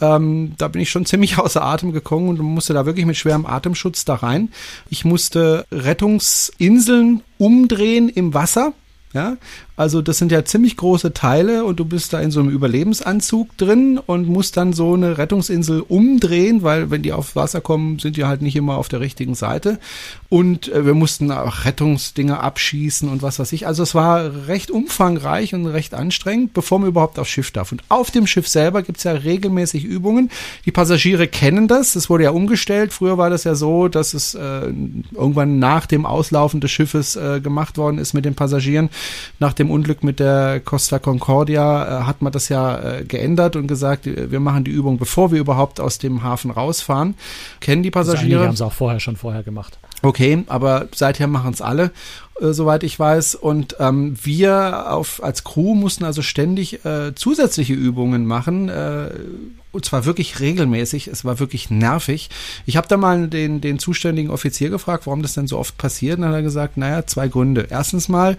Ähm, da bin ich schon ziemlich <laughs> außer Atem gekommen und musste da wirklich mit schwerem Atemschutz da rein. Ich musste Rettungsinseln umdrehen im Wasser. Ja, also das sind ja ziemlich große Teile und du bist da in so einem Überlebensanzug drin und musst dann so eine Rettungsinsel umdrehen, weil wenn die aufs Wasser kommen, sind die halt nicht immer auf der richtigen Seite. Und äh, wir mussten auch Rettungsdinger abschießen und was weiß ich. Also es war recht umfangreich und recht anstrengend, bevor man überhaupt aufs Schiff darf. Und auf dem Schiff selber gibt's ja regelmäßig Übungen. Die Passagiere kennen das. Das wurde ja umgestellt. Früher war das ja so, dass es äh, irgendwann nach dem Auslaufen des Schiffes äh, gemacht worden ist mit den Passagieren. Nach Unglück mit der Costa Concordia äh, hat man das ja äh, geändert und gesagt, äh, wir machen die Übung, bevor wir überhaupt aus dem Hafen rausfahren. Kennen die Passagiere? Die haben es auch vorher schon vorher gemacht. Okay, aber seither machen es alle, äh, soweit ich weiß. Und ähm, wir auf, als Crew mussten also ständig äh, zusätzliche Übungen machen, äh, und zwar wirklich regelmäßig. Es war wirklich nervig. Ich habe da mal den, den zuständigen Offizier gefragt, warum das denn so oft passiert. Und dann hat er gesagt, naja, zwei Gründe. Erstens mal,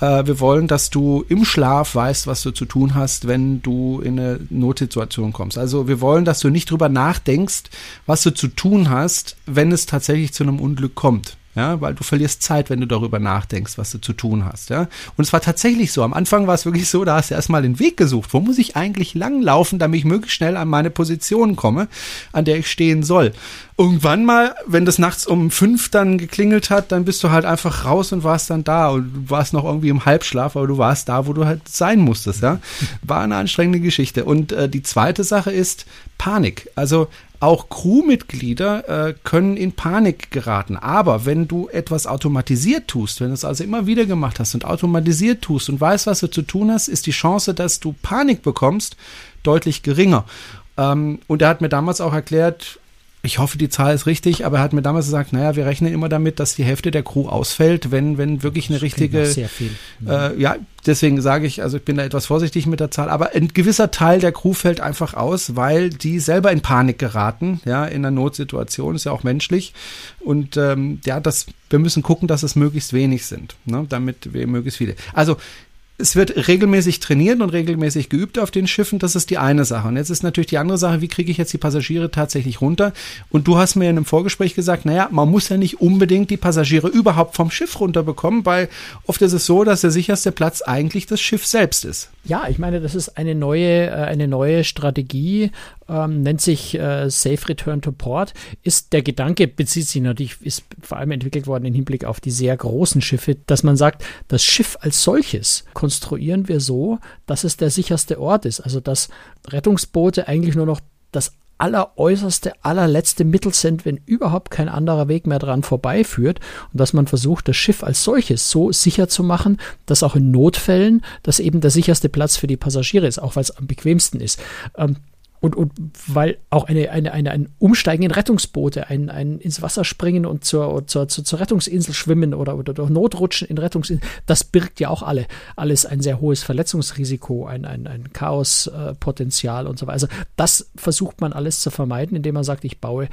äh, wir wollen, dass du im Schlaf weißt, was du zu tun hast, wenn du in eine Notsituation kommst. Also wir wollen, dass du nicht drüber nachdenkst, was du zu tun hast, wenn es tatsächlich zu einem Unglück kommt ja, weil du verlierst Zeit, wenn du darüber nachdenkst, was du zu tun hast, ja. Und es war tatsächlich so. Am Anfang war es wirklich so, da hast du erstmal den Weg gesucht. Wo muss ich eigentlich langlaufen, damit ich möglichst schnell an meine Position komme, an der ich stehen soll? Irgendwann mal, wenn das nachts um fünf dann geklingelt hat, dann bist du halt einfach raus und warst dann da und du warst noch irgendwie im Halbschlaf, aber du warst da, wo du halt sein musstest, ja. War eine anstrengende Geschichte. Und äh, die zweite Sache ist Panik. Also auch Crewmitglieder äh, können in Panik geraten. Aber wenn du etwas automatisiert tust, wenn du es also immer wieder gemacht hast und automatisiert tust und weißt, was du zu tun hast, ist die Chance, dass du Panik bekommst, deutlich geringer. Ähm, und er hat mir damals auch erklärt, ich hoffe, die Zahl ist richtig, aber er hat mir damals gesagt, naja, wir rechnen immer damit, dass die Hälfte der Crew ausfällt, wenn, wenn wirklich eine das richtige. Sehr viel. Äh, ja, deswegen sage ich, also ich bin da etwas vorsichtig mit der Zahl, aber ein gewisser Teil der Crew fällt einfach aus, weil die selber in Panik geraten, ja, in einer Notsituation, ist ja auch menschlich. Und ähm, ja, das, wir müssen gucken, dass es möglichst wenig sind, ne, damit wir möglichst viele. Also es wird regelmäßig trainiert und regelmäßig geübt auf den Schiffen, das ist die eine Sache. Und jetzt ist natürlich die andere Sache, wie kriege ich jetzt die Passagiere tatsächlich runter? Und du hast mir in einem Vorgespräch gesagt, naja, man muss ja nicht unbedingt die Passagiere überhaupt vom Schiff runterbekommen, weil oft ist es so, dass der sicherste Platz eigentlich das Schiff selbst ist. Ja, ich meine, das ist eine neue, äh, eine neue Strategie, ähm, nennt sich äh, Safe Return to Port. Ist der Gedanke, bezieht sich natürlich, ist vor allem entwickelt worden im Hinblick auf die sehr großen Schiffe, dass man sagt, das Schiff als solches konstruieren wir so, dass es der sicherste Ort ist. Also dass Rettungsboote eigentlich nur noch das alleräußerste, allerletzte Mittel sind, wenn überhaupt kein anderer Weg mehr dran vorbeiführt und dass man versucht, das Schiff als solches so sicher zu machen, dass auch in Notfällen das eben der sicherste Platz für die Passagiere ist, auch weil es am bequemsten ist. Ähm, und, und weil auch eine, eine, eine, ein Umsteigen in Rettungsboote, ein, ein ins Wasser springen und zur, zur, zur, zur Rettungsinsel schwimmen oder, oder durch Notrutschen in Rettungsinseln, das birgt ja auch alle. Alles ein sehr hohes Verletzungsrisiko, ein, ein, ein Chaospotenzial und so weiter. Also das versucht man alles zu vermeiden, indem man sagt, ich baue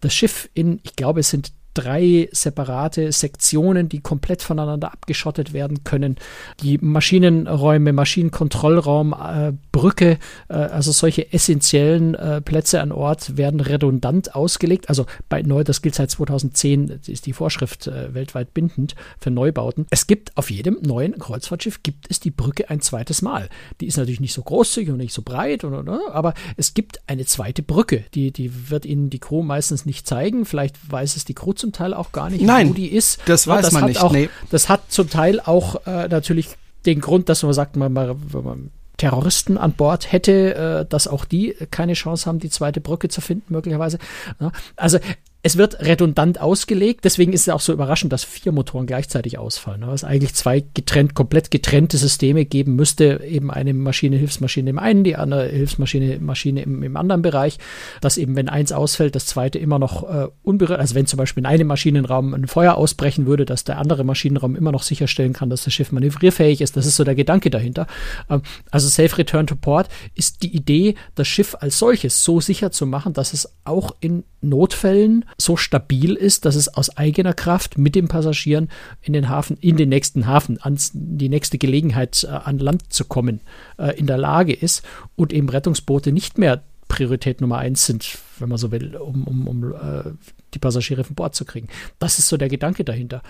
das Schiff in, ich glaube, es sind drei separate Sektionen, die komplett voneinander abgeschottet werden können. Die Maschinenräume, Maschinenkontrollraum, äh, Brücke, äh, also solche essentiellen äh, Plätze an Ort werden redundant ausgelegt. Also bei neu, das gilt seit 2010, ist die Vorschrift äh, weltweit bindend für Neubauten. Es gibt auf jedem neuen Kreuzfahrtschiff gibt es die Brücke ein zweites Mal. Die ist natürlich nicht so großzügig und nicht so breit, oder, oder, aber es gibt eine zweite Brücke. Die, die wird Ihnen die Crew meistens nicht zeigen. Vielleicht weiß es die Crew zum Teil auch gar nicht, Nein, wo die ist. das weiß das man nicht, Auch, nee. Das hat zum Teil auch äh, natürlich den Grund, dass man sagt, man, man, wenn man Terroristen an Bord hätte, äh, dass auch die keine Chance haben, die zweite Brücke zu finden, möglicherweise. Ja, also es wird redundant ausgelegt, deswegen ist es auch so überraschend, dass vier Motoren gleichzeitig ausfallen. Aber es eigentlich zwei getrennt, komplett getrennte Systeme geben müsste, eben eine Maschine, Hilfsmaschine im einen, die andere Hilfsmaschine, Maschine im, im anderen Bereich, dass eben, wenn eins ausfällt, das zweite immer noch äh, unberührt, also wenn zum Beispiel in einem Maschinenraum ein Feuer ausbrechen würde, dass der andere Maschinenraum immer noch sicherstellen kann, dass das Schiff manövrierfähig ist. Das ist so der Gedanke dahinter. Ähm, also Safe Return to Port ist die Idee, das Schiff als solches so sicher zu machen, dass es auch in Notfällen so stabil ist, dass es aus eigener Kraft mit den Passagieren in den Hafen, in den nächsten Hafen, an die nächste Gelegenheit äh, an Land zu kommen, äh, in der Lage ist und eben Rettungsboote nicht mehr Priorität Nummer eins sind, wenn man so will, um, um, um äh, die Passagiere von Bord zu kriegen. Das ist so der Gedanke dahinter.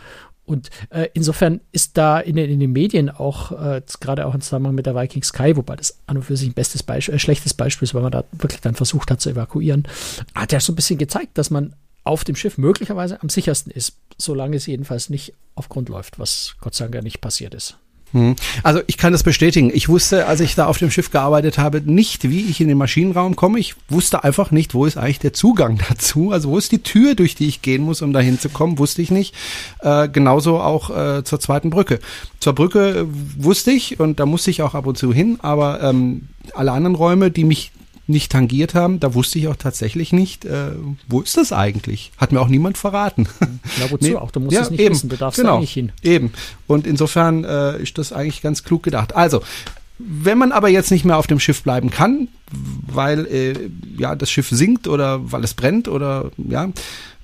Und äh, insofern ist da in den, in den Medien auch, äh, gerade auch im Zusammenhang mit der Viking Sky, wobei das an und für sich ein bestes Beispiel, äh, schlechtes Beispiel ist, weil man da wirklich dann versucht hat zu evakuieren, hat ja so ein bisschen gezeigt, dass man auf dem Schiff möglicherweise am sichersten ist, solange es jedenfalls nicht auf Grund läuft, was Gott sei Dank ja nicht passiert ist. Hm. Also ich kann das bestätigen. Ich wusste, als ich da auf dem Schiff gearbeitet habe, nicht, wie ich in den Maschinenraum komme. Ich wusste einfach nicht, wo ist eigentlich der Zugang <laughs> dazu. Also wo ist die Tür, durch die ich gehen muss, um da hinzukommen, wusste ich nicht. Äh, genauso auch äh, zur zweiten Brücke. Zur Brücke äh, wusste ich und da musste ich auch ab und zu hin, aber ähm, alle anderen Räume, die mich nicht tangiert haben, da wusste ich auch tatsächlich nicht, äh, wo ist das eigentlich? Hat mir auch niemand verraten. <laughs> Ja, wozu Nee, auch? Du musst ja, es nicht eben, wissen, du darfst genau, da nicht hin. Eben. Und insofern äh, ist das eigentlich ganz klug gedacht. Also, wenn man aber jetzt nicht mehr auf dem Schiff bleiben kann, weil äh, ja das Schiff sinkt oder weil es brennt oder ja,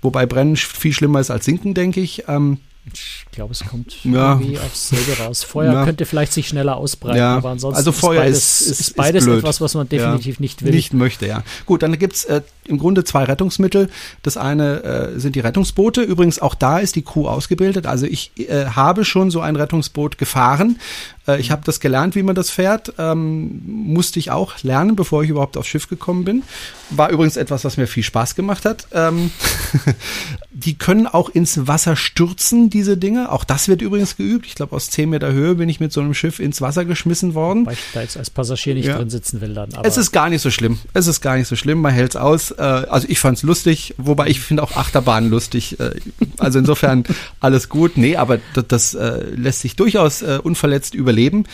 wobei brennen viel schlimmer ist als sinken, denke ich. Ähm, Ich glaube, es kommt Ja. irgendwie aufs selbe raus. Feuer Ja. könnte vielleicht sich schneller ausbreiten, Ja, aber ansonsten also Feuer beides, ist- ist- ist beides ist etwas, was man definitiv nicht will. Nicht möchte, ja. Gut, dann gibt's äh, im Grunde zwei Rettungsmittel. Das eine äh, sind die Rettungsboote. Übrigens, auch da ist die Crew ausgebildet. Also ich äh, habe schon so ein Rettungsboot gefahren. Äh, ich habe das gelernt, wie man das fährt. Ähm, musste ich auch lernen, bevor ich überhaupt aufs Schiff gekommen bin. War übrigens etwas, was mir viel Spaß gemacht hat. Ähm, <laughs> die können auch ins Wasser stürzen, diese Dinge. Auch das wird übrigens geübt. Ich glaube, aus 10 Meter Höhe bin ich mit so einem Schiff ins Wasser geschmissen worden. Weil ich da jetzt als Passagier nicht Ja. drin sitzen will dann. Aber Es ist gar nicht so schlimm. Es ist gar nicht so schlimm. Man hält's aus. Äh, also ich fand's lustig, wobei ich finde auch Achterbahnen lustig. Äh, also insofern <laughs> alles gut. Nee, aber das, äh, lässt sich durchaus unverletzt überleben.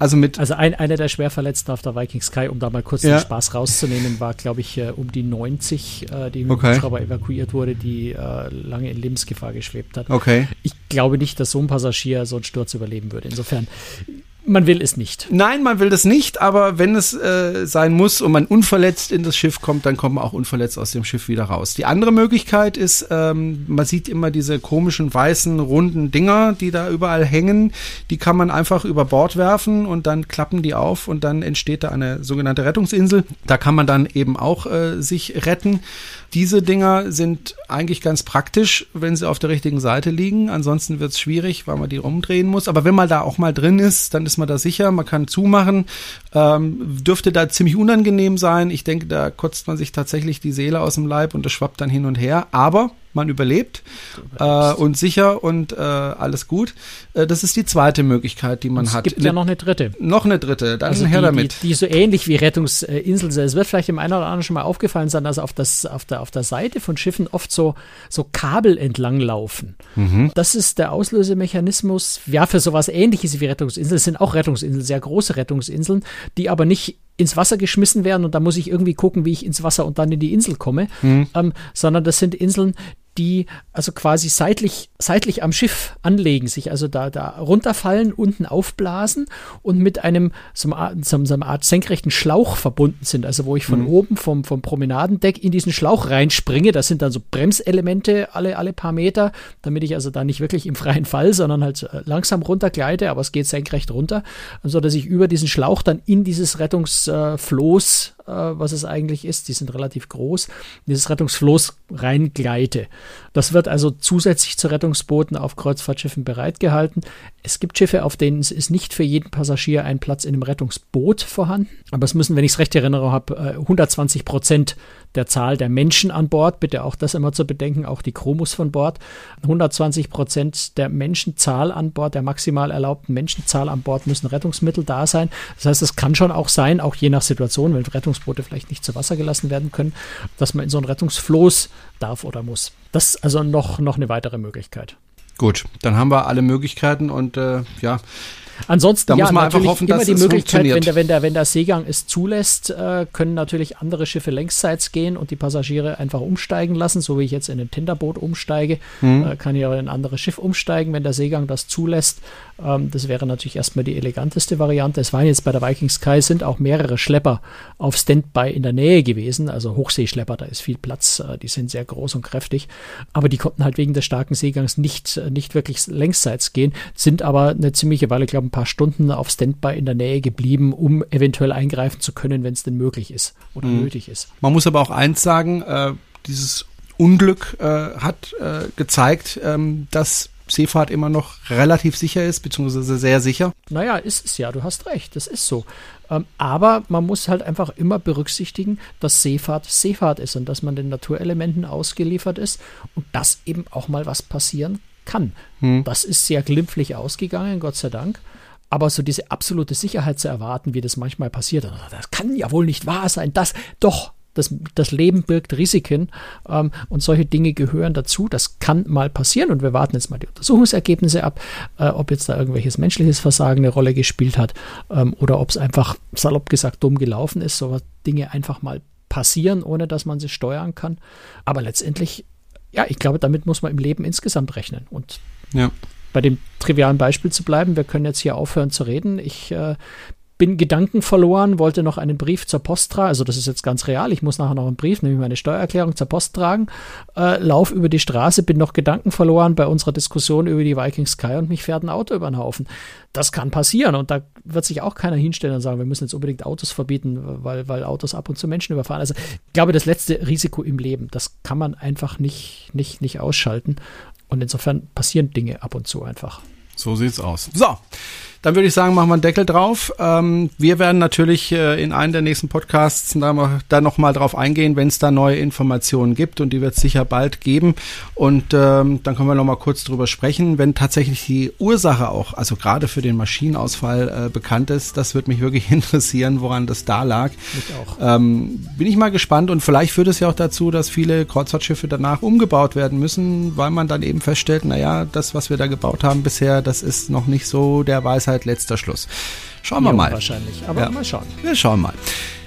Also mit Also ein, einer der Schwerverletzten auf der Viking Sky, um da mal kurz Ja. den Spaß rauszunehmen, war, glaube ich, äh, um die 90, äh, die mit Okay. dem Hubschrauber evakuiert wurde, die äh, lange in Lebensgefahr geschwebt hat. okay. Ich glaube nicht, dass so ein Passagier so einen Sturz überleben würde. Insofern, man will es nicht. Nein, man will das nicht, aber wenn es äh, sein muss und man unverletzt in das Schiff kommt, dann kommt man auch unverletzt aus dem Schiff wieder raus. Die andere Möglichkeit ist, ähm, man sieht immer diese komischen weißen runden Dinger, die da überall hängen. Die kann man einfach über Bord werfen und dann klappen die auf und dann entsteht da eine sogenannte Rettungsinsel. Da kann man dann eben auch äh, sich retten. Diese Dinger sind eigentlich ganz praktisch, wenn sie auf der richtigen Seite liegen. Ansonsten wird es schwierig, weil man die umdrehen muss. Aber wenn man da auch mal drin ist, dann ist man da sicher. Man kann zumachen. Ähm, dürfte da ziemlich unangenehm sein. Ich denke, da kotzt man sich tatsächlich die Seele aus dem Leib und das schwappt dann hin und her. Aber man überlebt äh, und sicher und äh, alles gut. Äh, das ist die zweite Möglichkeit, die man Es hat. gibt ja noch eine dritte. noch eine dritte. Dann Also her die, damit. Die, die so ähnlich wie Rettungsinseln sind. Es wird vielleicht dem einen oder anderen schon mal aufgefallen sein, dass auf, das, auf, der, auf der Seite von Schiffen oft so, so Kabel entlang laufen. Mhm. Das ist der Auslösemechanismus, ja, für sowas ähnliches wie Rettungsinseln. Es sind auch Rettungsinseln, sehr große Rettungsinseln, die aber nicht ins Wasser geschmissen werden und da muss ich irgendwie gucken, wie ich ins Wasser und dann in die Insel komme, Mhm. ähm, sondern das sind Inseln, die also quasi seitlich, seitlich am Schiff anlegen, sich also da, da runterfallen, unten aufblasen und mit einem so, einem, so einer Art senkrechten Schlauch verbunden sind. Also wo ich von mhm. oben vom, vom Promenadendeck in diesen Schlauch reinspringe. Das sind dann so Bremselemente alle, alle paar Meter, damit ich also da nicht wirklich im freien Fall, sondern halt äh, langsam runtergleite, aber es geht senkrecht runter, so dass ich über diesen Schlauch dann in dieses Rettungsfloß äh, was es eigentlich ist. Die sind relativ groß. Dieses Rettungsfloß reingleite. Das wird also zusätzlich zu Rettungsbooten auf Kreuzfahrtschiffen bereitgehalten. Es gibt Schiffe, auf denen es ist nicht für jeden Passagier ein Platz in einem Rettungsboot vorhanden. Aber es müssen, wenn ich es recht erinnere, habe, 120 Prozent der Zahl der Menschen an Bord. Bitte auch das immer zu bedenken. Auch die Crew von Bord. 120 Prozent der Menschenzahl an Bord, der maximal erlaubten Menschenzahl an Bord müssen Rettungsmittel da sein. Das heißt, es kann schon auch sein, auch je nach Situation, wenn Rettungsboote vielleicht nicht zu Wasser gelassen werden können, dass man in so ein Rettungsfloß darf oder muss. Das ist also noch, noch eine weitere Möglichkeit. Gut, dann haben wir alle Möglichkeiten und äh, ja, Ansonsten da ja, muss man einfach hoffen, immer dass die es Möglichkeit, wenn der, wenn, der, wenn der Seegang es zulässt, äh, können natürlich andere Schiffe längsseits gehen und die Passagiere einfach umsteigen lassen, so wie ich jetzt in ein Tenderboot umsteige, mhm. äh, kann ich auch in ein anderes Schiff umsteigen, wenn der Seegang das zulässt. Ähm, das wäre natürlich erstmal die eleganteste Variante. Es waren jetzt bei der Viking Sky sind auch mehrere Schlepper auf Standby in der Nähe gewesen, also Hochseeschlepper, da ist viel Platz, äh, die sind sehr groß und kräftig, aber die konnten halt wegen des starken Seegangs nicht, äh, nicht wirklich längsseits gehen, sind aber eine ziemliche Weile, glaube ich, ein paar Stunden auf Standby in der Nähe geblieben, um eventuell eingreifen zu können, wenn es denn möglich ist oder mhm. nötig ist. Man muss aber auch eins sagen, äh, dieses Unglück äh, hat äh, gezeigt, ähm, dass Seefahrt immer noch relativ sicher ist, beziehungsweise sehr sicher. Naja, ist es ja, du hast recht, das ist so. Ähm, aber man muss halt einfach immer berücksichtigen, dass Seefahrt Seefahrt ist und dass man den Naturelementen ausgeliefert ist und dass eben auch mal was passieren kann. Hm. Das ist sehr glimpflich ausgegangen, Gott sei Dank. Aber so diese absolute Sicherheit zu erwarten, wie das manchmal passiert, das kann ja wohl nicht wahr sein. Das doch, das, das Leben birgt Risiken ähm, und solche Dinge gehören dazu. Das kann mal passieren und wir warten jetzt mal die Untersuchungsergebnisse ab, äh, ob jetzt da irgendwelches menschliches Versagen eine Rolle gespielt hat ähm, oder ob es einfach salopp gesagt dumm gelaufen ist. So Dinge einfach mal passieren, ohne dass man sie steuern kann. Aber letztendlich, ja, ich glaube, damit muss man im Leben insgesamt rechnen und ja bei dem trivialen Beispiel zu bleiben, wir können jetzt hier aufhören zu reden. Ich äh, bin Gedanken verloren, wollte noch einen Brief zur Post tragen. Also das ist jetzt ganz real. Ich muss nachher noch einen Brief, nämlich meine Steuererklärung zur Post tragen. Äh, lauf über die Straße, bin noch Gedanken verloren bei unserer Diskussion über die Viking Sky und mich fährt ein Auto über den Haufen. Das kann passieren und da wird sich auch keiner hinstellen und sagen, wir müssen jetzt unbedingt Autos verbieten, weil, weil Autos ab und zu Menschen überfahren. Also ich glaube, das letzte Risiko im Leben, das kann man einfach nicht, nicht, nicht ausschalten. Und insofern passieren Dinge ab und zu einfach. So sieht's aus. So, dann würde ich sagen, machen wir einen Deckel drauf. Ähm, wir werden natürlich äh, in einem der nächsten Podcasts da, da nochmal drauf eingehen, wenn es da neue Informationen gibt und die wird es sicher bald geben. Und ähm, dann können wir nochmal kurz drüber sprechen, wenn tatsächlich die Ursache auch, also gerade für den Maschinenausfall äh, bekannt ist. Das wird mich wirklich <laughs> interessieren, woran das da lag. Mich auch. Ähm, bin ich mal gespannt und vielleicht führt es ja auch dazu, dass viele Kreuzfahrtschiffe danach umgebaut werden müssen, weil man dann eben feststellt, naja, das, was wir da gebaut haben bisher, das ist noch nicht so der Weisheit Weisheit letzter Schluss. Schauen wir mal. Wahrscheinlich, aber ja. mal schauen. Wir schauen mal.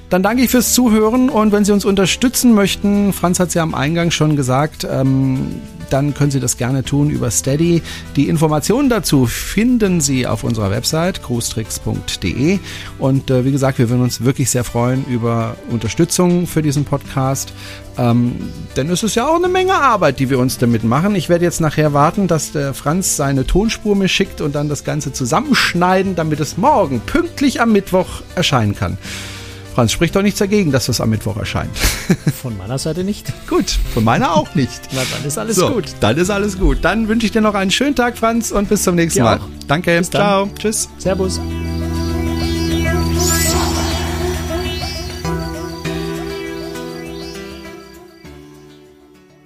Dann danke ich fürs Zuhören und wenn Sie uns unterstützen möchten, Franz hat es ja am Eingang schon gesagt, ähm, dann können Sie das gerne tun über Steady. Die Informationen dazu finden Sie auf unserer Website cruestricks.de und äh, wie gesagt, wir würden uns wirklich sehr freuen über Unterstützung für diesen Podcast. Ähm, denn es ist ja auch eine Menge Arbeit, die wir uns damit machen. Ich werde jetzt nachher warten, dass der Franz seine Tonspur mir schickt und dann das Ganze zusammenschneiden, damit es morgen pünktlich am Mittwoch erscheinen kann. Franz, spricht doch nichts dagegen, dass das am Mittwoch erscheint. <laughs> Von meiner Seite nicht. gut, von meiner auch nicht. <laughs> Na, dann ist alles so, gut. Dann ist alles gut. Dann wünsche ich dir noch einen schönen Tag, Franz, und bis zum nächsten Mal. Danke. Ciao. Tschüss. Servus.